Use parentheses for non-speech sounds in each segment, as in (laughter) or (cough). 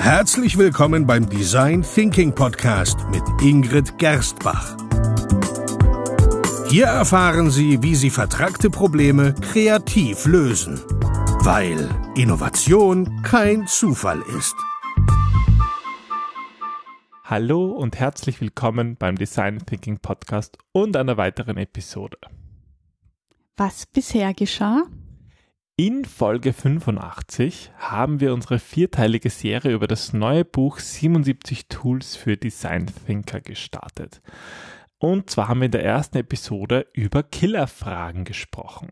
Herzlich willkommen beim Design Thinking Podcast mit Ingrid Gerstbach. Hier erfahren Sie, wie Sie vertragte Probleme kreativ lösen, weil Innovation kein Zufall ist. Hallo und herzlich willkommen beim Design Thinking Podcast und einer weiteren Episode. Was bisher geschah? In Folge 85 haben wir unsere vierteilige Serie über das neue Buch 77 Tools für Design Thinker gestartet. Und zwar haben wir in der ersten Episode über Killerfragen gesprochen.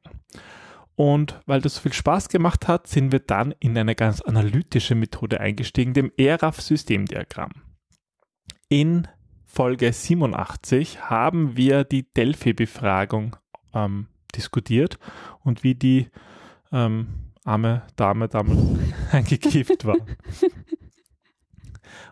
Und weil das so viel Spaß gemacht hat, sind wir dann in eine ganz analytische Methode eingestiegen, dem ERAF-Systemdiagramm. In Folge 87 haben wir die Delphi-Befragung ähm, diskutiert und wie die ähm, arme Dame damals (laughs) eingekifft war. (laughs)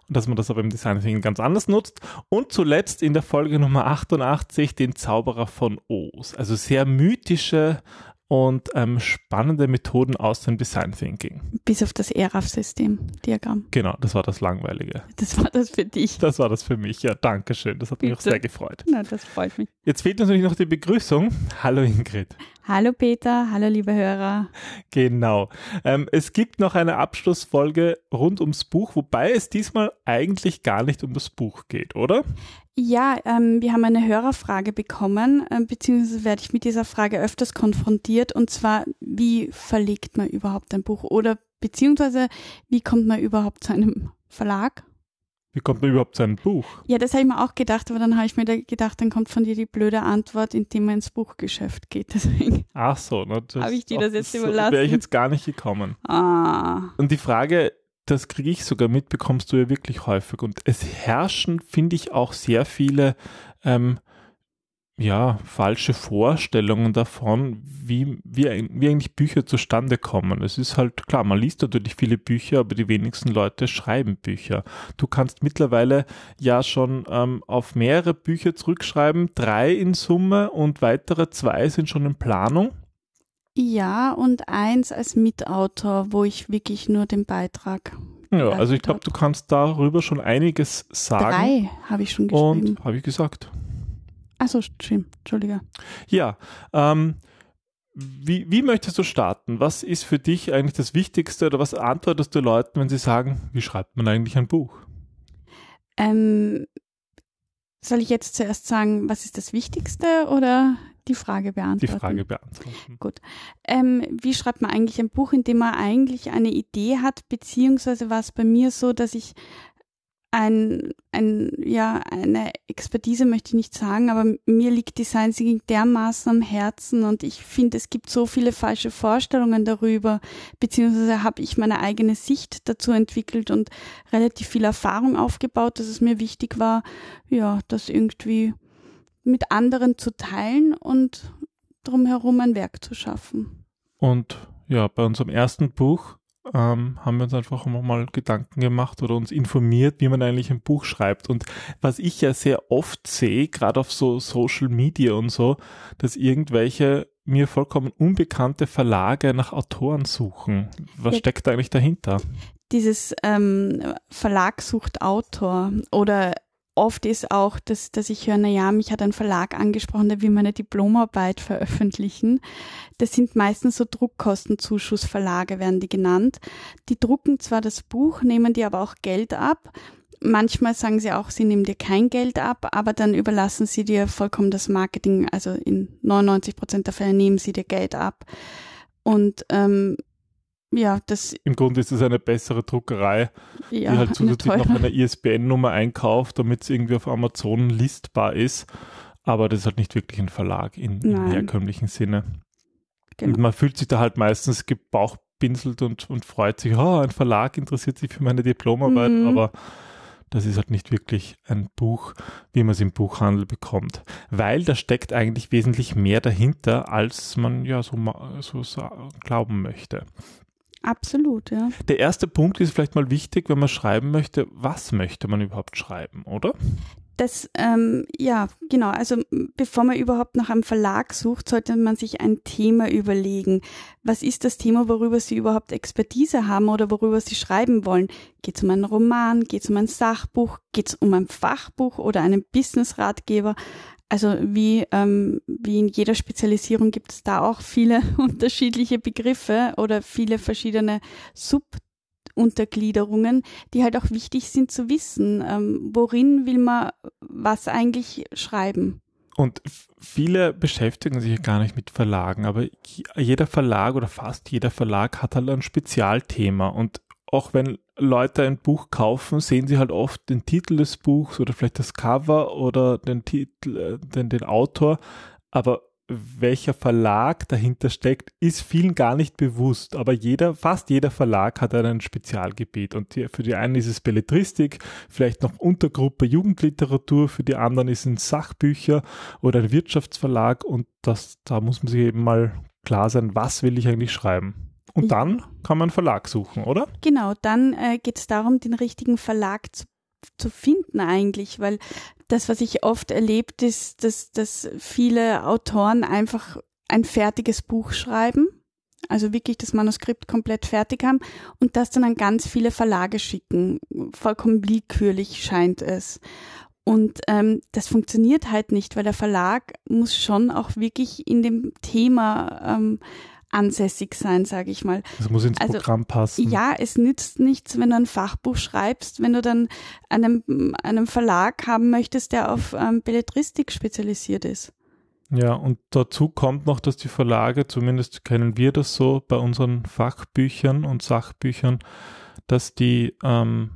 Und dass man das aber im Design Thinking ganz anders nutzt. Und zuletzt in der Folge Nummer 88 den Zauberer von Oz. Also sehr mythische und ähm, spannende Methoden aus dem Design Thinking. Bis auf das ERAF-System-Diagramm. Genau, das war das Langweilige. Das war das für dich. Das war das für mich, ja, danke schön. Das hat Bitte. mich auch sehr gefreut. Na, das freut mich. Jetzt fehlt natürlich noch die Begrüßung. Hallo Ingrid. Hallo Peter, hallo liebe Hörer. Genau. Ähm, es gibt noch eine Abschlussfolge rund ums Buch, wobei es diesmal eigentlich gar nicht um das Buch geht, oder? Ja, ähm, wir haben eine Hörerfrage bekommen, äh, beziehungsweise werde ich mit dieser Frage öfters konfrontiert, und zwar, wie verlegt man überhaupt ein Buch oder beziehungsweise wie kommt man überhaupt zu einem Verlag? Wie kommt man überhaupt zu einem Buch? Ja, das habe ich mir auch gedacht, aber dann habe ich mir gedacht, dann kommt von dir die blöde Antwort, indem man ins Buchgeschäft geht. (laughs) Deswegen Ach so, ne, habe ich dir das jetzt überlassen. Wäre ich jetzt gar nicht gekommen. Ah. Und die Frage, das kriege ich sogar mit, bekommst du ja wirklich häufig. Und es herrschen, finde ich, auch sehr viele ähm, ja, falsche Vorstellungen davon, wie, wie, wie eigentlich Bücher zustande kommen. Es ist halt klar, man liest natürlich viele Bücher, aber die wenigsten Leute schreiben Bücher. Du kannst mittlerweile ja schon ähm, auf mehrere Bücher zurückschreiben, drei in Summe und weitere zwei sind schon in Planung. Ja, und eins als Mitautor, wo ich wirklich nur den Beitrag. Ja, also ich glaube, du kannst darüber schon einiges sagen. Drei habe ich schon geschrieben. Und habe ich gesagt. Achso, stimmt, Entschuldige. Ja, ähm, wie, wie möchtest du starten? Was ist für dich eigentlich das Wichtigste oder was antwortest du Leuten, wenn sie sagen, wie schreibt man eigentlich ein Buch? Ähm, soll ich jetzt zuerst sagen, was ist das Wichtigste oder die Frage beantworten. Die Frage beantworten. Gut. Ähm, wie schreibt man eigentlich ein Buch, in dem man eigentlich eine Idee hat, beziehungsweise war es bei mir so, dass ich ein, ein, ja, eine Expertise möchte ich nicht sagen, aber mir liegt Design Thinking dermaßen am Herzen und ich finde, es gibt so viele falsche Vorstellungen darüber, beziehungsweise habe ich meine eigene Sicht dazu entwickelt und relativ viel Erfahrung aufgebaut, dass es mir wichtig war, ja, das irgendwie mit anderen zu teilen und drumherum ein Werk zu schaffen. Und ja, bei unserem ersten Buch ähm, haben wir uns einfach mal Gedanken gemacht oder uns informiert, wie man eigentlich ein Buch schreibt. Und was ich ja sehr oft sehe, gerade auf so Social Media und so, dass irgendwelche mir vollkommen unbekannte Verlage nach Autoren suchen. Was ja, steckt da eigentlich dahinter? Dieses ähm, Verlag sucht Autor oder oft ist auch, dass, dass ich höre, na ja, mich hat ein Verlag angesprochen, der will meine Diplomarbeit veröffentlichen. Das sind meistens so Druckkostenzuschussverlage, werden die genannt. Die drucken zwar das Buch, nehmen die aber auch Geld ab. Manchmal sagen sie auch, sie nehmen dir kein Geld ab, aber dann überlassen sie dir vollkommen das Marketing. Also in 99 Prozent der Fälle nehmen sie dir Geld ab. Und ähm, ja, das. Im Grunde ist es eine bessere Druckerei, ja, die halt zusätzlich noch eine ISBN-Nummer einkauft, damit es irgendwie auf Amazon listbar ist. Aber das ist halt nicht wirklich ein Verlag in, im herkömmlichen Sinne. Genau. Und man fühlt sich da halt meistens gebauchpinselt und, und freut sich, oh, ein Verlag interessiert sich für meine Diplomarbeit, mhm. aber das ist halt nicht wirklich ein Buch, wie man es im Buchhandel bekommt. Weil da steckt eigentlich wesentlich mehr dahinter, als man ja so, so, so glauben möchte. Absolut, ja. Der erste Punkt ist vielleicht mal wichtig, wenn man schreiben möchte, was möchte man überhaupt schreiben, oder? Das, ähm, ja, genau. Also bevor man überhaupt nach einem Verlag sucht, sollte man sich ein Thema überlegen. Was ist das Thema, worüber Sie überhaupt Expertise haben oder worüber Sie schreiben wollen? Geht es um einen Roman? Geht es um ein Sachbuch? Geht es um ein Fachbuch oder einen Business-Ratgeber? Also wie, ähm, wie in jeder Spezialisierung gibt es da auch viele (laughs) unterschiedliche Begriffe oder viele verschiedene Sub Untergliederungen, die halt auch wichtig sind zu wissen. Ähm, worin will man was eigentlich schreiben? Und viele beschäftigen sich gar nicht mit Verlagen, aber jeder Verlag oder fast jeder Verlag hat halt ein Spezialthema. Und auch wenn Leute ein Buch kaufen, sehen sie halt oft den Titel des Buchs oder vielleicht das Cover oder den Titel, äh, den, den Autor. Aber welcher Verlag dahinter steckt, ist vielen gar nicht bewusst. Aber jeder, fast jeder Verlag hat ein Spezialgebiet. Und die, für die einen ist es Belletristik, vielleicht noch Untergruppe Jugendliteratur, für die anderen ist es Sachbücher oder ein Wirtschaftsverlag. Und das, da muss man sich eben mal klar sein, was will ich eigentlich schreiben. Und dann kann man Verlag suchen, oder? Genau, dann äh, geht es darum, den richtigen Verlag zu zu finden eigentlich, weil das, was ich oft erlebt, ist, dass, dass viele Autoren einfach ein fertiges Buch schreiben, also wirklich das Manuskript komplett fertig haben und das dann an ganz viele Verlage schicken. Vollkommen willkürlich scheint es. Und ähm, das funktioniert halt nicht, weil der Verlag muss schon auch wirklich in dem Thema ähm, ansässig sein, sage ich mal. Das muss ins also, Programm passen. Ja, es nützt nichts, wenn du ein Fachbuch schreibst, wenn du dann einem, einem Verlag haben möchtest, der auf ähm, Belletristik spezialisiert ist. Ja, und dazu kommt noch, dass die Verlage, zumindest kennen wir das so bei unseren Fachbüchern und Sachbüchern, dass die ähm,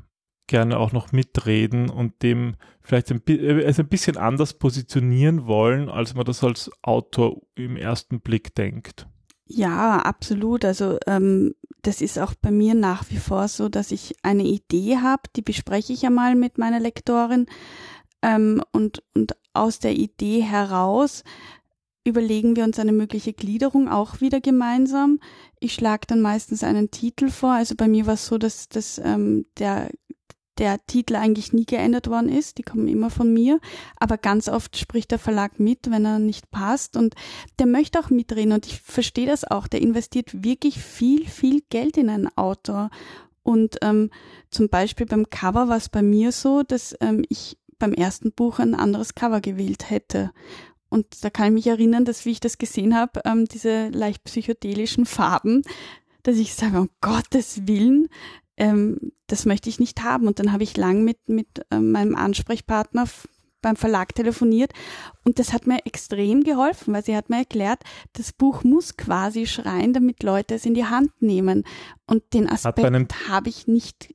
gerne auch noch mitreden und dem vielleicht ein, äh, es ein bisschen anders positionieren wollen, als man das als Autor im ersten Blick denkt. Ja, absolut. Also ähm, das ist auch bei mir nach wie vor so, dass ich eine Idee habe, die bespreche ich ja mal mit meiner Lektorin ähm, und, und aus der Idee heraus überlegen wir uns eine mögliche Gliederung auch wieder gemeinsam. Ich schlage dann meistens einen Titel vor. Also bei mir war es so, dass, dass ähm, der der Titel eigentlich nie geändert worden ist. Die kommen immer von mir. Aber ganz oft spricht der Verlag mit, wenn er nicht passt. Und der möchte auch mitreden. Und ich verstehe das auch. Der investiert wirklich viel, viel Geld in einen Autor. Und ähm, zum Beispiel beim Cover war es bei mir so, dass ähm, ich beim ersten Buch ein anderes Cover gewählt hätte. Und da kann ich mich erinnern, dass wie ich das gesehen habe, ähm, diese leicht psychedelischen Farben, dass ich sage, um Gottes Willen, ähm, das möchte ich nicht haben. Und dann habe ich lang mit, mit äh, meinem Ansprechpartner beim Verlag telefoniert und das hat mir extrem geholfen, weil sie hat mir erklärt, das Buch muss quasi schreien, damit Leute es in die Hand nehmen. Und den Aspekt habe ich nicht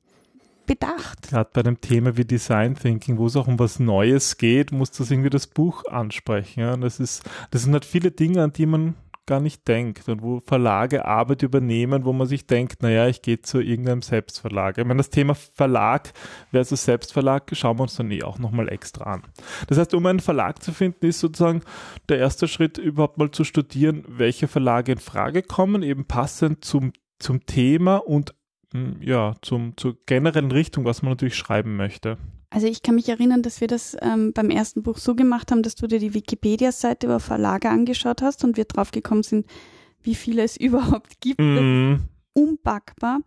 bedacht. Gerade bei einem Thema wie Design Thinking, wo es auch um was Neues geht, muss das irgendwie das Buch ansprechen. Ja? Das ist, das sind halt viele Dinge, an die man gar nicht denkt und wo Verlage Arbeit übernehmen, wo man sich denkt, naja, ich gehe zu irgendeinem Selbstverlag. Ich meine, das Thema Verlag versus Selbstverlag schauen wir uns dann eh auch nochmal extra an. Das heißt, um einen Verlag zu finden, ist sozusagen der erste Schritt überhaupt mal zu studieren, welche Verlage in Frage kommen, eben passend zum, zum Thema und ja, zum, zur generellen Richtung, was man natürlich schreiben möchte. Also ich kann mich erinnern, dass wir das ähm, beim ersten Buch so gemacht haben, dass du dir die Wikipedia-Seite über Verlage angeschaut hast und wir draufgekommen sind, wie viele es (laughs) überhaupt gibt. Mm. Unpackbar.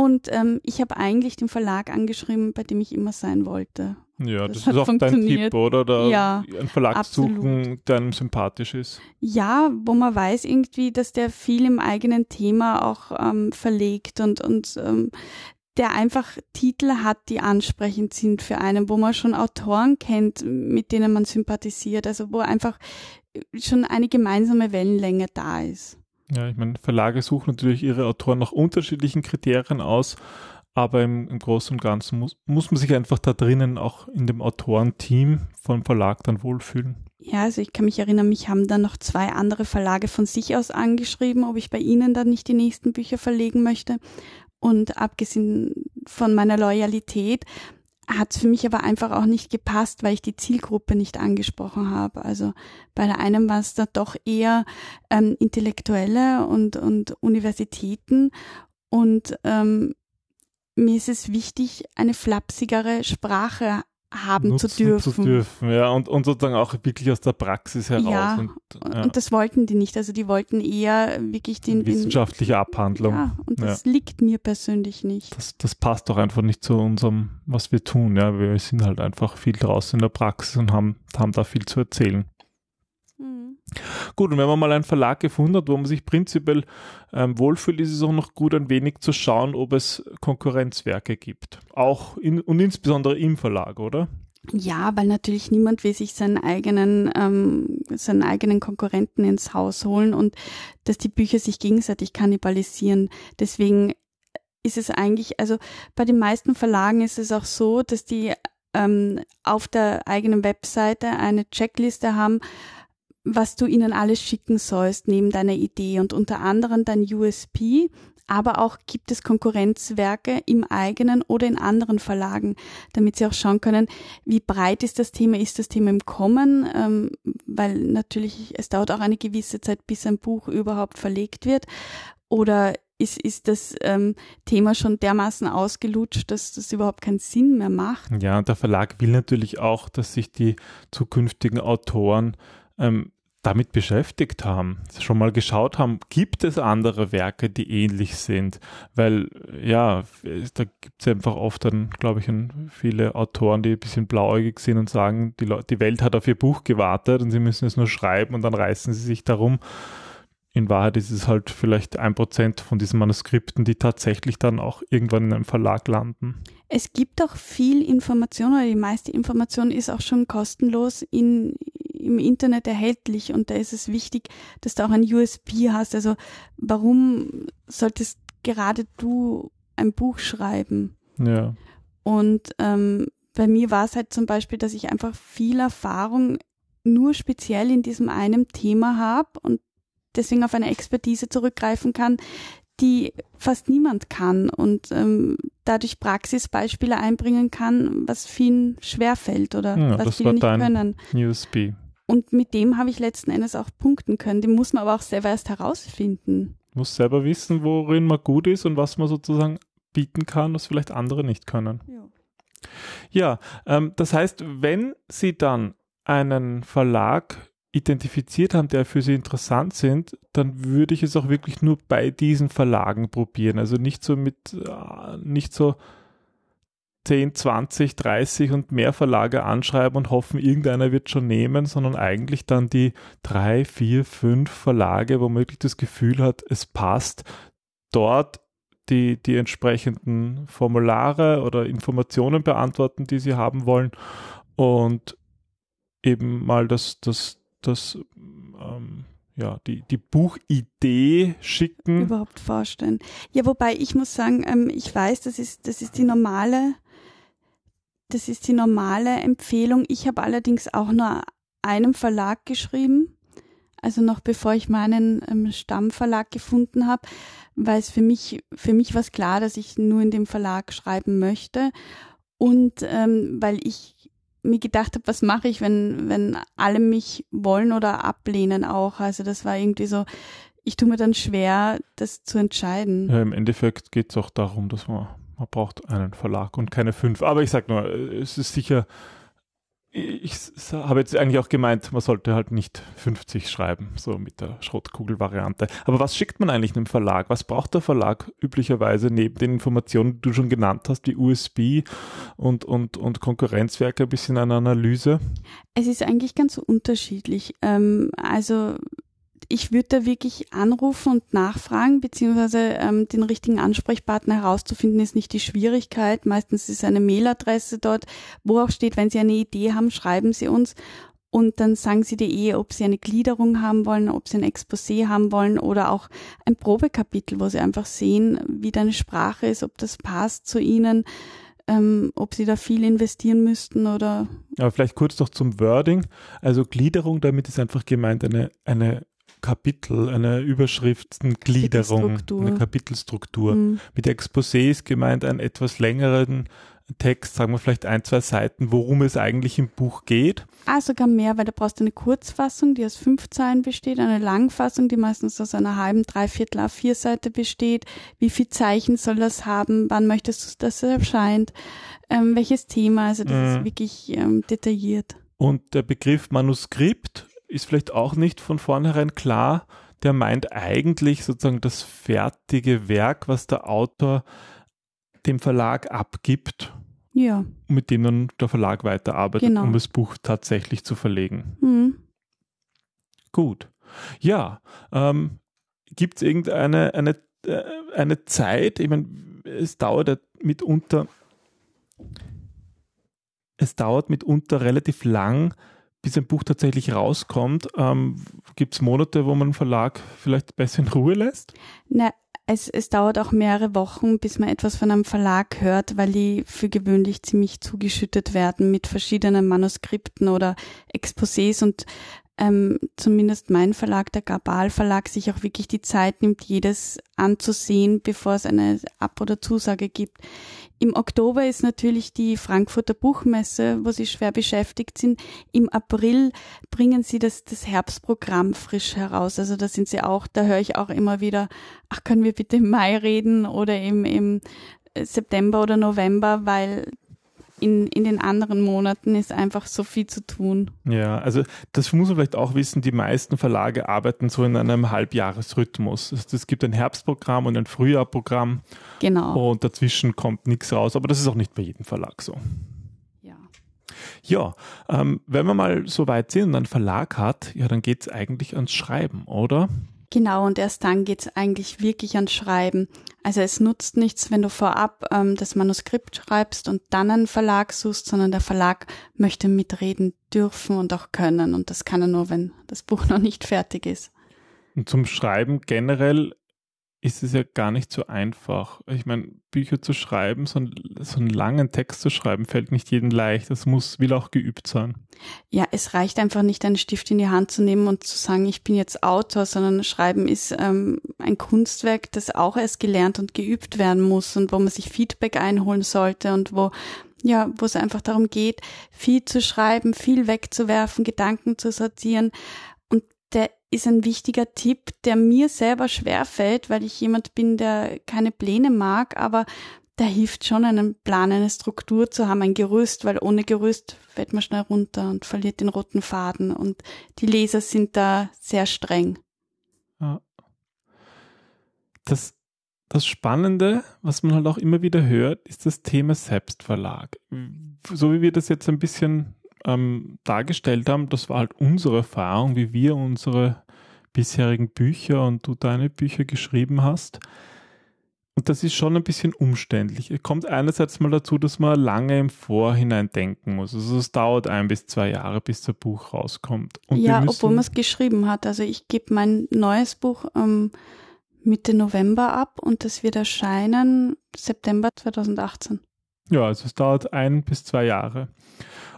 Und ähm, ich habe eigentlich den Verlag angeschrieben, bei dem ich immer sein wollte. Ja, das, das ist auch dein Tipp, oder? Da ja, einen Verlag absolut. suchen, der einem sympathisch ist. Ja, wo man weiß irgendwie, dass der viel im eigenen Thema auch ähm, verlegt und, und ähm, der einfach Titel hat, die ansprechend sind für einen, wo man schon Autoren kennt, mit denen man sympathisiert, also wo einfach schon eine gemeinsame Wellenlänge da ist. Ja, ich meine, Verlage suchen natürlich ihre Autoren nach unterschiedlichen Kriterien aus, aber im, im Großen und Ganzen muss, muss man sich einfach da drinnen auch in dem Autorenteam vom Verlag dann wohlfühlen. Ja, also ich kann mich erinnern, mich haben dann noch zwei andere Verlage von sich aus angeschrieben, ob ich bei ihnen dann nicht die nächsten Bücher verlegen möchte. Und abgesehen von meiner Loyalität hat für mich aber einfach auch nicht gepasst, weil ich die Zielgruppe nicht angesprochen habe. Also bei der einen war es da doch eher ähm, Intellektuelle und, und Universitäten. Und ähm, mir ist es wichtig, eine flapsigere Sprache haben zu dürfen. Zu dürfen, ja, und, und sozusagen auch wirklich aus der Praxis heraus. Ja, und, ja. und das wollten die nicht. Also die wollten eher wirklich den wissenschaftliche Abhandlung. Ja, und das ja. liegt mir persönlich nicht. Das, das passt doch einfach nicht zu unserem, was wir tun. Ja, wir sind halt einfach viel draußen in der Praxis und haben, haben da viel zu erzählen. Gut, und wenn man mal einen Verlag gefunden hat, wo man sich prinzipiell ähm, wohlfühlt, ist es auch noch gut, ein wenig zu schauen, ob es Konkurrenzwerke gibt. Auch in, und insbesondere im Verlag, oder? Ja, weil natürlich niemand will sich seinen eigenen, ähm, seinen eigenen Konkurrenten ins Haus holen und dass die Bücher sich gegenseitig kannibalisieren. Deswegen ist es eigentlich, also bei den meisten Verlagen ist es auch so, dass die ähm, auf der eigenen Webseite eine Checkliste haben, was du ihnen alles schicken sollst neben deiner Idee und unter anderem dein USP, aber auch gibt es Konkurrenzwerke im eigenen oder in anderen Verlagen, damit sie auch schauen können, wie breit ist das Thema, ist das Thema im Kommen, ähm, weil natürlich es dauert auch eine gewisse Zeit, bis ein Buch überhaupt verlegt wird oder ist, ist das ähm, Thema schon dermaßen ausgelutscht, dass das überhaupt keinen Sinn mehr macht. Ja, der Verlag will natürlich auch, dass sich die zukünftigen Autoren ähm, damit beschäftigt haben, schon mal geschaut haben, gibt es andere Werke, die ähnlich sind? Weil, ja, da gibt es einfach oft dann, glaube ich, viele Autoren, die ein bisschen blauäugig sind und sagen, die, die Welt hat auf ihr Buch gewartet und sie müssen es nur schreiben und dann reißen sie sich darum. In Wahrheit ist es halt vielleicht ein Prozent von diesen Manuskripten, die tatsächlich dann auch irgendwann in einem Verlag landen. Es gibt auch viel Information oder die meiste Information ist auch schon kostenlos in, im Internet erhältlich und da ist es wichtig, dass du auch ein USB hast. Also warum solltest gerade du ein Buch schreiben? Ja. Und ähm, bei mir war es halt zum Beispiel, dass ich einfach viel Erfahrung nur speziell in diesem einen Thema habe und deswegen auf eine Expertise zurückgreifen kann, die fast niemand kann und ähm, dadurch Praxisbeispiele einbringen kann, was vielen schwerfällt oder ja, was viele nicht können. USB. Und mit dem habe ich letzten Endes auch punkten können. Den muss man aber auch selber erst herausfinden. Muss selber wissen, worin man gut ist und was man sozusagen bieten kann, was vielleicht andere nicht können. Ja, ja ähm, das heißt, wenn Sie dann einen Verlag identifiziert haben, der für Sie interessant sind, dann würde ich es auch wirklich nur bei diesen Verlagen probieren. Also nicht so mit, äh, nicht so 10, 20, 30 und mehr Verlage anschreiben und hoffen, irgendeiner wird schon nehmen, sondern eigentlich dann die drei, vier, fünf Verlage, wo man wirklich das Gefühl hat, es passt, dort die, die entsprechenden Formulare oder Informationen beantworten, die sie haben wollen und eben mal das, das, das ähm, ja, die, die Buchidee schicken. Überhaupt vorstellen. Ja, wobei ich muss sagen, ähm, ich weiß, das ist, das ist die normale das ist die normale Empfehlung. Ich habe allerdings auch nur einem Verlag geschrieben, also noch bevor ich meinen ähm, Stammverlag gefunden habe, weil es für mich für mich war klar, dass ich nur in dem Verlag schreiben möchte und ähm, weil ich mir gedacht habe, was mache ich, wenn wenn alle mich wollen oder ablehnen auch. Also das war irgendwie so, ich tue mir dann schwer, das zu entscheiden. Ja, im Endeffekt geht es auch darum, dass man man braucht einen Verlag und keine fünf. Aber ich sag nur, es ist sicher, ich habe jetzt eigentlich auch gemeint, man sollte halt nicht 50 schreiben, so mit der Schrottkugel-Variante. Aber was schickt man eigentlich einem Verlag? Was braucht der Verlag üblicherweise neben den Informationen, die du schon genannt hast, wie USB und, und, und Konkurrenzwerke, ein bisschen eine Analyse? Es ist eigentlich ganz unterschiedlich. Ähm, also ich würde da wirklich anrufen und nachfragen, beziehungsweise ähm, den richtigen Ansprechpartner herauszufinden, ist nicht die Schwierigkeit. Meistens ist eine Mailadresse dort, wo auch steht, wenn Sie eine Idee haben, schreiben Sie uns. Und dann sagen Sie dir eh, ob Sie eine Gliederung haben wollen, ob Sie ein Exposé haben wollen oder auch ein Probekapitel, wo Sie einfach sehen, wie deine Sprache ist, ob das passt zu Ihnen, ähm, ob Sie da viel investieren müssten oder. Aber vielleicht kurz noch zum Wording. Also Gliederung, damit ist einfach gemeint eine, eine Kapitel, eine Überschriftengliederung, Kapitelstruktur. eine Kapitelstruktur. Mhm. Mit Exposé ist gemeint, einen etwas längeren Text, sagen wir vielleicht ein, zwei Seiten, worum es eigentlich im Buch geht? Ah, sogar mehr, weil da brauchst du eine Kurzfassung, die aus fünf Zeilen besteht, eine Langfassung, die meistens aus einer halben, dreiviertel A4-Seite besteht. Wie viel Zeichen soll das haben? Wann möchtest du, dass es erscheint? Ähm, welches Thema? Also das mhm. ist wirklich ähm, detailliert. Und der Begriff Manuskript ist vielleicht auch nicht von vornherein klar. Der meint eigentlich sozusagen das fertige Werk, was der Autor dem Verlag abgibt. Ja. Mit dem dann der Verlag weiterarbeitet, genau. um das Buch tatsächlich zu verlegen. Mhm. Gut. Ja, ähm, gibt es irgendeine eine, äh, eine Zeit, ich meine, es dauert mitunter, es dauert mitunter relativ lang, bis ein Buch tatsächlich rauskommt. Ähm, gibt es Monate, wo man einen Verlag vielleicht besser in Ruhe lässt? Na, es, es dauert auch mehrere Wochen, bis man etwas von einem Verlag hört, weil die für gewöhnlich ziemlich zugeschüttet werden mit verschiedenen Manuskripten oder Exposés und ähm, zumindest mein Verlag, der Gabal Verlag, sich auch wirklich die Zeit nimmt, jedes anzusehen, bevor es eine Ab- oder Zusage gibt. Im Oktober ist natürlich die Frankfurter Buchmesse, wo sie schwer beschäftigt sind. Im April bringen sie das, das Herbstprogramm frisch heraus. Also da sind sie auch, da höre ich auch immer wieder, ach, können wir bitte im Mai reden oder im, im September oder November, weil in, in den anderen Monaten ist einfach so viel zu tun. Ja, also das muss man vielleicht auch wissen, die meisten Verlage arbeiten so in einem Halbjahresrhythmus. Also es gibt ein Herbstprogramm und ein Frühjahrprogramm. Genau. Und dazwischen kommt nichts raus, aber das ist auch nicht bei jedem Verlag so. Ja. Ja, ähm, wenn man mal so weit sind und einen Verlag hat, ja, dann geht es eigentlich ans Schreiben, oder? Genau, und erst dann geht's eigentlich wirklich ans Schreiben. Also es nutzt nichts, wenn du vorab ähm, das Manuskript schreibst und dann einen Verlag suchst, sondern der Verlag möchte mitreden dürfen und auch können. Und das kann er nur, wenn das Buch (laughs) noch nicht fertig ist. Und zum Schreiben generell ist es ja gar nicht so einfach. Ich meine, Bücher zu schreiben, so, ein, so einen langen Text zu schreiben, fällt nicht jedem leicht. Das muss, will auch geübt sein. Ja, es reicht einfach nicht, einen Stift in die Hand zu nehmen und zu sagen, ich bin jetzt Autor, sondern Schreiben ist ähm, ein Kunstwerk, das auch erst gelernt und geübt werden muss und wo man sich Feedback einholen sollte und wo ja, wo es einfach darum geht, viel zu schreiben, viel wegzuwerfen, Gedanken zu sortieren. Und der ist ein wichtiger Tipp, der mir selber schwerfällt, weil ich jemand bin, der keine Pläne mag, aber da hilft schon, einen Plan, eine Struktur zu haben, ein Gerüst, weil ohne Gerüst fällt man schnell runter und verliert den roten Faden und die Leser sind da sehr streng. Ja. Das, das Spannende, was man halt auch immer wieder hört, ist das Thema Selbstverlag. So wie wir das jetzt ein bisschen ähm, dargestellt haben, das war halt unsere Erfahrung, wie wir unsere bisherigen Bücher und du deine Bücher geschrieben hast. Und das ist schon ein bisschen umständlich. Es kommt einerseits mal dazu, dass man lange im Vorhinein denken muss. Also es dauert ein bis zwei Jahre, bis das Buch rauskommt. Und ja, obwohl man es geschrieben hat. Also ich gebe mein neues Buch ähm, Mitte November ab und das wird erscheinen September 2018. Ja, also es dauert ein bis zwei Jahre.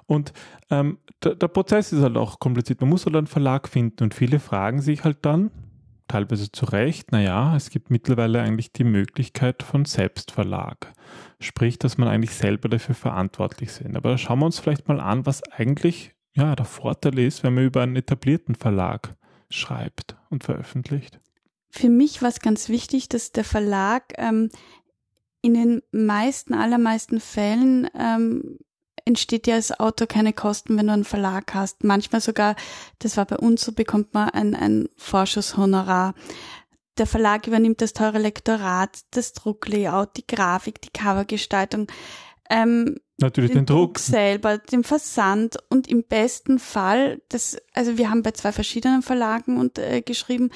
Und ähm, der, der, Prozess ist halt auch kompliziert. Man muss halt einen Verlag finden und viele fragen sich halt dann, teilweise zu Recht, naja, es gibt mittlerweile eigentlich die Möglichkeit von Selbstverlag. Sprich, dass man eigentlich selber dafür verantwortlich sind. Aber schauen wir uns vielleicht mal an, was eigentlich ja, der Vorteil ist, wenn man über einen etablierten Verlag schreibt und veröffentlicht. Für mich war es ganz wichtig, dass der Verlag ähm, in den meisten, allermeisten Fällen ähm, entsteht ja als Autor keine Kosten, wenn du einen Verlag hast. Manchmal sogar, das war bei uns so, bekommt man ein, ein Vorschusshonorar. Der Verlag übernimmt das teure Lektorat, das Drucklayout, die Grafik, die Covergestaltung. Ähm, Natürlich den, den Druck. Druck selber, den Versand und im besten Fall, das, also wir haben bei zwei verschiedenen Verlagen und äh, geschrieben,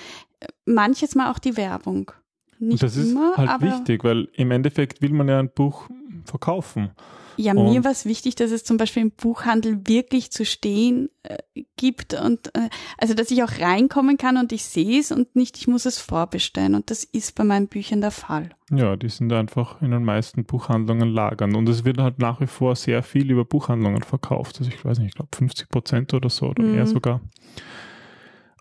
manches mal auch die Werbung. Nicht und das ist immer, halt wichtig, weil im Endeffekt will man ja ein Buch verkaufen. Ja, und mir war es wichtig, dass es zum Beispiel im Buchhandel wirklich zu stehen äh, gibt und äh, also dass ich auch reinkommen kann und ich sehe es und nicht, ich muss es vorbestellen. Und das ist bei meinen Büchern der Fall. Ja, die sind einfach in den meisten Buchhandlungen lagern. Und es wird halt nach wie vor sehr viel über Buchhandlungen verkauft. Also ich weiß nicht, ich glaube 50 Prozent oder so oder mhm. mehr sogar.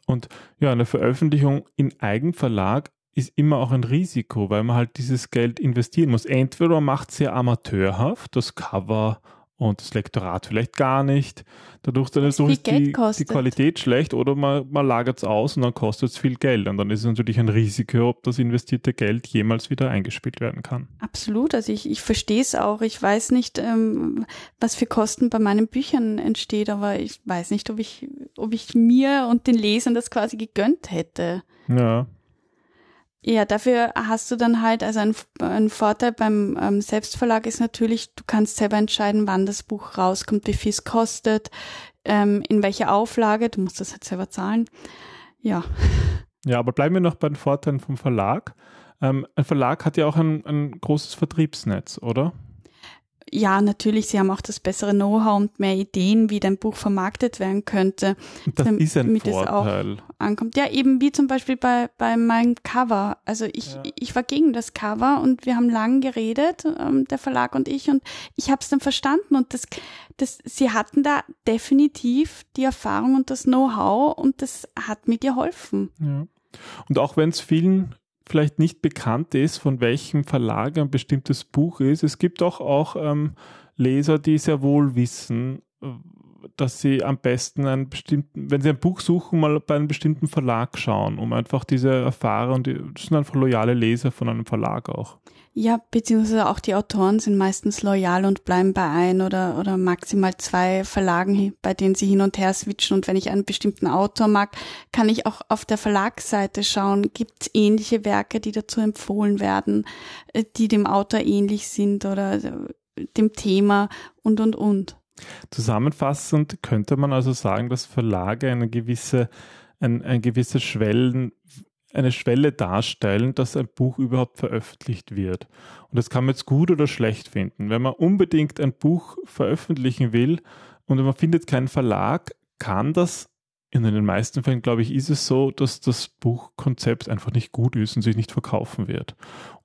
Und ja, eine Veröffentlichung in Eigenverlag ist immer auch ein Risiko, weil man halt dieses Geld investieren muss. Entweder man macht es sehr amateurhaft, das Cover und das Lektorat vielleicht gar nicht. Dadurch dann ist die, die, Qualität schlecht oder man, man lagert es aus und dann kostet es viel Geld. Und dann ist es natürlich ein Risiko, ob das investierte Geld jemals wieder eingespielt werden kann. Absolut. Also ich, ich verstehe es auch. Ich weiß nicht, ähm, was für Kosten bei meinen Büchern entsteht, aber ich weiß nicht, ob ich, ob ich mir und den Lesern das quasi gegönnt hätte. Ja. Ja, dafür hast du dann halt, also ein, ein Vorteil beim ähm, Selbstverlag ist natürlich, du kannst selber entscheiden, wann das Buch rauskommt, wie viel es kostet, ähm, in welcher Auflage, du musst das halt selber zahlen. Ja. Ja, aber bleiben wir noch bei den Vorteilen vom Verlag. Ähm, ein Verlag hat ja auch ein, ein großes Vertriebsnetz, oder? Ja, natürlich, sie haben auch das bessere Know-how und mehr Ideen, wie dein Buch vermarktet werden könnte. Das ist ein Vorteil. ankommt. Ja, eben wie zum Beispiel bei, bei meinem Cover. Also ich, ja. ich war gegen das Cover und wir haben lang geredet, ähm, der Verlag und ich, und ich habe es dann verstanden und das, das, sie hatten da definitiv die Erfahrung und das Know-how und das hat mir geholfen. Ja. Und auch wenn es vielen vielleicht nicht bekannt ist, von welchem Verlag ein bestimmtes Buch ist. Es gibt auch, auch ähm, Leser, die sehr wohl wissen, äh, dass sie am besten einen bestimmten, wenn sie ein Buch suchen, mal bei einem bestimmten Verlag schauen, um einfach diese Erfahrung, die das sind einfach loyale Leser von einem Verlag auch. Ja, beziehungsweise auch die Autoren sind meistens loyal und bleiben bei ein oder, oder maximal zwei Verlagen, bei denen sie hin und her switchen. Und wenn ich einen bestimmten Autor mag, kann ich auch auf der Verlagsseite schauen, gibt es ähnliche Werke, die dazu empfohlen werden, äh, die dem Autor ähnlich sind oder äh, dem Thema und, und, und. Zusammenfassend könnte man also sagen, dass Verlage eine gewisse, ein, ein gewisse Schwellen, eine Schwelle darstellen, dass ein Buch überhaupt veröffentlicht wird. Und das kann man jetzt gut oder schlecht finden. Wenn man unbedingt ein Buch veröffentlichen will und man findet keinen Verlag, kann das in den meisten Fällen, glaube ich, ist es so, dass das Buchkonzept einfach nicht gut ist und sich nicht verkaufen wird.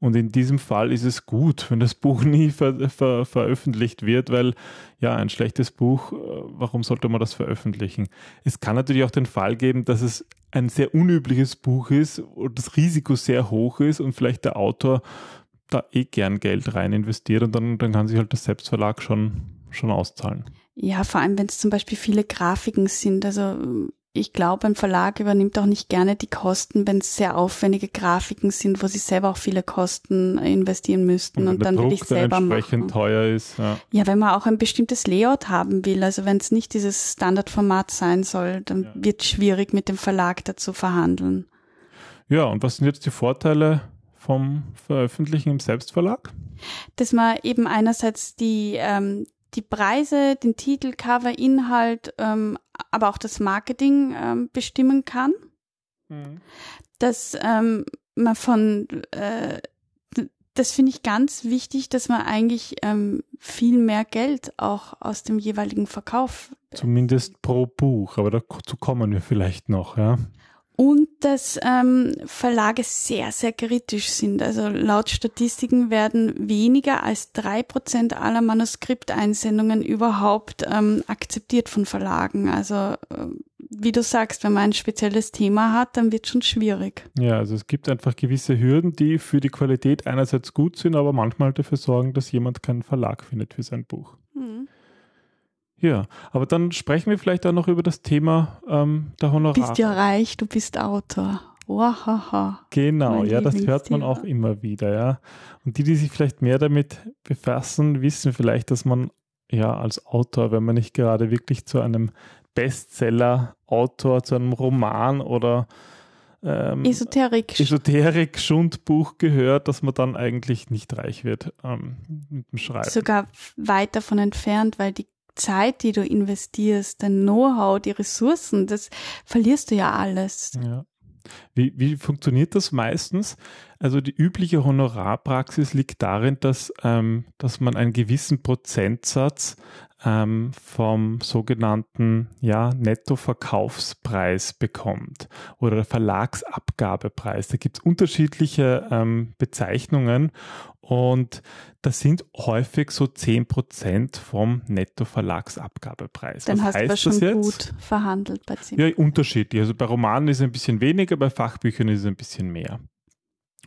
Und in diesem Fall ist es gut, wenn das Buch (laughs) nie ver ver veröffentlicht wird, weil ja, ein schlechtes Buch, äh, warum sollte man das veröffentlichen? Es kann natürlich auch den Fall geben, dass es ein sehr unübliches Buch ist und das Risiko sehr hoch ist und vielleicht der Autor da eh gern Geld rein investiert und dann, dann kann sich halt der Selbstverlag schon, schon auszahlen. Ja, vor allem wenn es zum Beispiel viele Grafiken sind. Also ich glaube, ein Verlag übernimmt auch nicht gerne die Kosten, wenn es sehr aufwendige Grafiken sind, wo sie selber auch viele Kosten investieren müssten und, und dann will ich selber entsprechend machen. teuer ist. Ja. ja, wenn man auch ein bestimmtes Layout haben will, also wenn es nicht dieses Standardformat sein soll, dann ja. wird es schwierig mit dem Verlag dazu verhandeln. Ja, und was sind jetzt die Vorteile vom Veröffentlichen im Selbstverlag? Dass man eben einerseits die ähm, die Preise, den Titel, Cover, Inhalt, ähm, aber auch das Marketing ähm, bestimmen kann. Mhm. Dass ähm, man von, äh, das finde ich ganz wichtig, dass man eigentlich ähm, viel mehr Geld auch aus dem jeweiligen Verkauf. Zumindest pro Buch, aber dazu kommen wir vielleicht noch, ja und dass ähm, Verlage sehr, sehr kritisch sind. Also laut Statistiken werden weniger als drei Prozent aller Manuskripteinsendungen überhaupt ähm, akzeptiert von Verlagen. Also äh, wie du sagst, wenn man ein spezielles Thema hat, dann wird es schon schwierig. Ja, also es gibt einfach gewisse Hürden, die für die Qualität einerseits gut sind, aber manchmal dafür sorgen, dass jemand keinen Verlag findet für sein Buch. Ja, aber dann sprechen wir vielleicht auch noch über das Thema ähm, der Honorare. Du bist ja reich, du bist Autor. Wahaha. Genau, ja, das hört man auch immer wieder, ja. Und die, die sich vielleicht mehr damit befassen, wissen vielleicht, dass man ja als Autor, wenn man nicht gerade wirklich zu einem Bestseller-Autor, zu einem Roman oder ähm, Esoterik. Esoterik-Schundbuch gehört, dass man dann eigentlich nicht reich wird ähm, mit dem Schreiben. Sogar weit davon entfernt, weil die Zeit, die du investierst, dein Know-how, die Ressourcen, das verlierst du ja alles. Ja. Wie, wie funktioniert das meistens? Also die übliche Honorarpraxis liegt darin, dass, ähm, dass man einen gewissen Prozentsatz ähm, vom sogenannten ja, Nettoverkaufspreis bekommt oder Verlagsabgabepreis. Da gibt es unterschiedliche ähm, Bezeichnungen und das sind häufig so 10% vom Nettoverlagsabgabepreis. Dann Was hast du schon jetzt? gut verhandelt bei 10%. Ja, unterschiedlich. Also bei Romanen ist es ein bisschen weniger, bei Fachbüchern ist es ein bisschen mehr.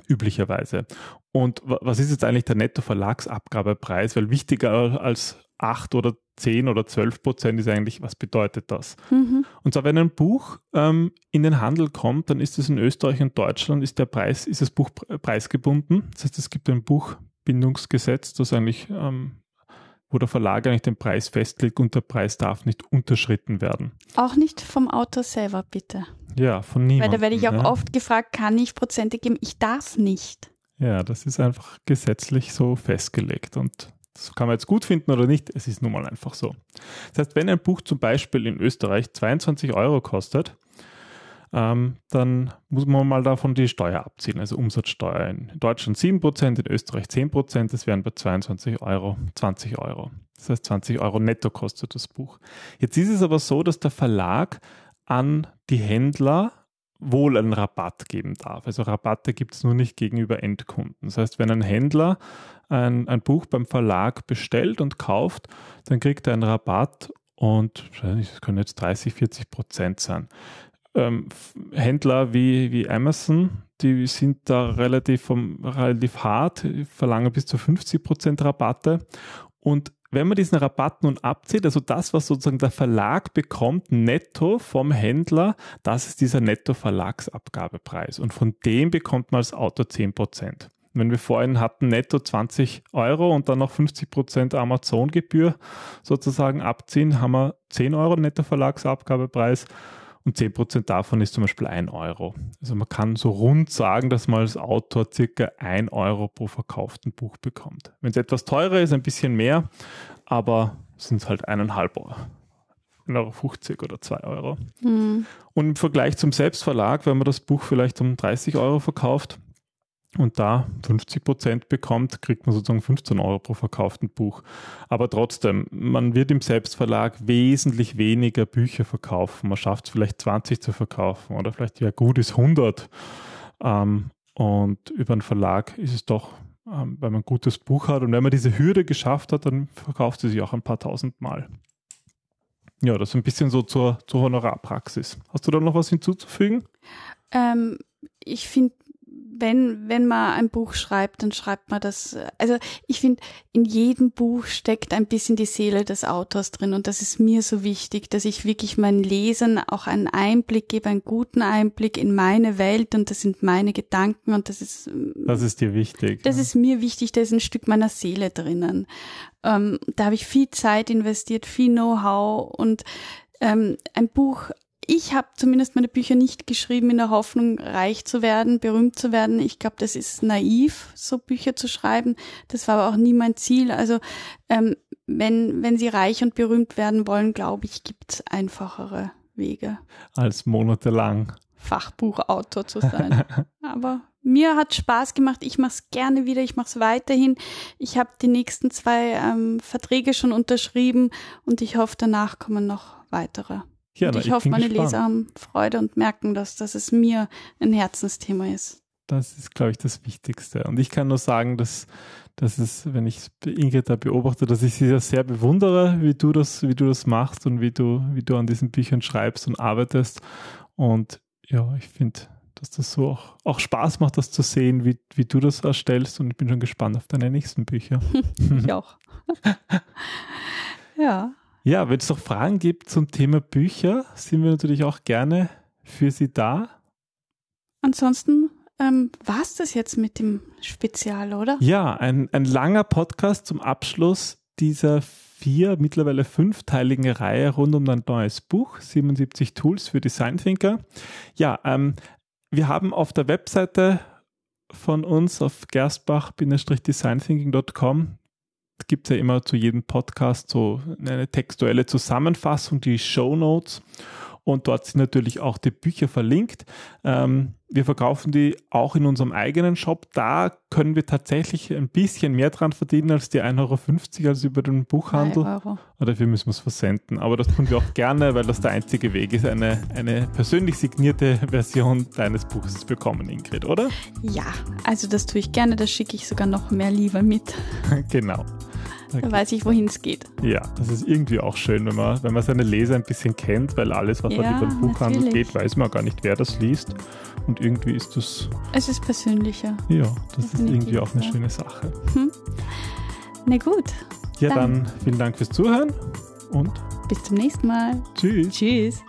üblicherweise. Und was ist jetzt eigentlich der Netto-Verlagsabgabepreis? Weil wichtiger als 8 oder 10 oder 12 Prozent ist eigentlich, was bedeutet das? Mhm. Und zwar, wenn ein Buch ähm, in den Handel kommt, dann ist es in Österreich und Deutschland, ist der Preis, ist das Buch preisgebunden. Das heißt, es gibt ein Buchbindungsgesetz, das eigentlich, ähm, wo der Verlag eigentlich den Preis festlegt und der Preis darf nicht unterschritten werden. Auch nicht vom Autor selber, bitte. Ja, von niemandem. Weil da werde ich auch ja. oft gefragt, kann ich Prozente geben? Ich darf nicht. Ja, das ist einfach gesetzlich so festgelegt und das kann man jetzt gut finden oder nicht, es ist nun mal einfach so. Das heißt, wenn ein Buch zum Beispiel in Österreich 22 Euro kostet, ähm, dann muss man mal davon die Steuer abziehen, also Umsatzsteuer. In Deutschland 7%, in Österreich 10%, das wären bei 22 Euro 20 Euro. Das heißt, 20 Euro netto kostet das Buch. Jetzt ist es aber so, dass der Verlag an die Händler wohl einen Rabatt geben darf. Also Rabatte gibt es nur nicht gegenüber Endkunden. Das heißt, wenn ein Händler ein, ein Buch beim Verlag bestellt und kauft, dann kriegt er einen Rabatt und das können jetzt 30, 40 Prozent sein. Ähm, Händler wie, wie Amazon, die sind da relativ, vom, relativ hart, verlangen bis zu 50 Prozent Rabatte. Und wenn man diesen Rabatt nun abzieht, also das, was sozusagen der Verlag bekommt, netto vom Händler, das ist dieser Netto-Verlagsabgabepreis. Und von dem bekommt man als Autor 10 Prozent. Wenn wir vorhin hatten netto 20 Euro und dann noch 50 Prozent Amazon-Gebühr sozusagen abziehen, haben wir 10 Euro Netto-Verlagsabgabepreis und 10 Prozent davon ist zum Beispiel 1 Euro. Also man kann so rund sagen, dass man als Autor circa 1 Euro pro verkauften Buch bekommt. Wenn es etwas teurer ist, ein bisschen mehr, aber sind es halt eineinhalb Euro. 1,50 Euro oder 2 Euro. Mhm. Und im Vergleich zum Selbstverlag, wenn man das Buch vielleicht um 30 Euro verkauft, und da 50 Prozent bekommt, kriegt man sozusagen 15 Euro pro verkauften Buch. Aber trotzdem, man wird im Selbstverlag wesentlich weniger Bücher verkaufen. Man schafft es vielleicht 20 zu verkaufen oder vielleicht ja gut ist 100. Ähm, und über einen Verlag ist es doch, ähm, wenn man ein gutes Buch hat und wenn man diese Hürde geschafft hat, dann verkauft sie sich auch ein paar tausend Mal. Ja, das ist ein bisschen so zur, zur Honorarpraxis. Hast du da noch was hinzuzufügen? Ähm, ich finde wenn, wenn man ein Buch schreibt, dann schreibt man das, also ich finde, in jedem Buch steckt ein bisschen die Seele des Autors drin und das ist mir so wichtig, dass ich wirklich meinen Lesern auch einen Einblick gebe, einen guten Einblick in meine Welt und das sind meine Gedanken und das ist. Das ist dir wichtig. Das ja. ist mir wichtig, da ist ein Stück meiner Seele drinnen. Ähm, da habe ich viel Zeit investiert, viel Know-how und ähm, ein Buch ich habe zumindest meine Bücher nicht geschrieben in der Hoffnung, reich zu werden, berühmt zu werden. Ich glaube, das ist naiv, so Bücher zu schreiben. Das war aber auch nie mein Ziel. Also ähm, wenn, wenn Sie reich und berühmt werden wollen, glaube ich, gibt es einfachere Wege. Als monatelang Fachbuchautor zu sein. (laughs) aber mir hat Spaß gemacht. Ich mache es gerne wieder. Ich mache es weiterhin. Ich habe die nächsten zwei ähm, Verträge schon unterschrieben und ich hoffe, danach kommen noch weitere. Ja, und ich, ich hoffe, meine gespannt. Leser haben Freude und merken, dass, dass es mir ein Herzensthema ist. Das ist, glaube ich, das Wichtigste. Und ich kann nur sagen, dass, dass es, wenn ich Ingrid da beobachte, dass ich sie sehr bewundere, wie du das, wie du das machst und wie du, wie du an diesen Büchern schreibst und arbeitest. Und ja, ich finde, dass das so auch, auch Spaß macht, das zu sehen, wie, wie du das erstellst. Und ich bin schon gespannt auf deine nächsten Bücher. (laughs) ich auch. (laughs) ja. Ja, wenn es noch Fragen gibt zum Thema Bücher, sind wir natürlich auch gerne für Sie da. Ansonsten ähm, war es das jetzt mit dem Spezial, oder? Ja, ein, ein langer Podcast zum Abschluss dieser vier, mittlerweile fünfteiligen Reihe rund um ein neues Buch, 77 Tools für Design Thinker. Ja, ähm, wir haben auf der Webseite von uns auf gerstbach-designthinking.com gibt es ja immer zu jedem Podcast so eine textuelle Zusammenfassung, die Show Notes. Und dort sind natürlich auch die Bücher verlinkt. Ähm, wir verkaufen die auch in unserem eigenen Shop. Da können wir tatsächlich ein bisschen mehr dran verdienen als die 1,50 Euro als über den Buchhandel. Euro. Dafür müssen wir es versenden. Aber das tun wir auch gerne, weil das der einzige Weg ist, eine, eine persönlich signierte Version deines Buches zu bekommen, Ingrid, oder? Ja, also das tue ich gerne. Das schicke ich sogar noch mehr lieber mit. (laughs) genau. Da weiß ich, wohin es geht. Ja, das ist irgendwie auch schön, wenn man, wenn man seine Leser ein bisschen kennt, weil alles, was Ja, halt über den Buchhandel natürlich. geht, weiß man gar nicht, wer das liest. Und irgendwie ist das, Es ist persönlicher. ja, das ist Definitiv, irgendwie auch eine schöne Sache. Na gut, Ja, Dann- dann vielen Dank fürs Zuhören und bis zum nächsten Mal. tschüss. Tschüss.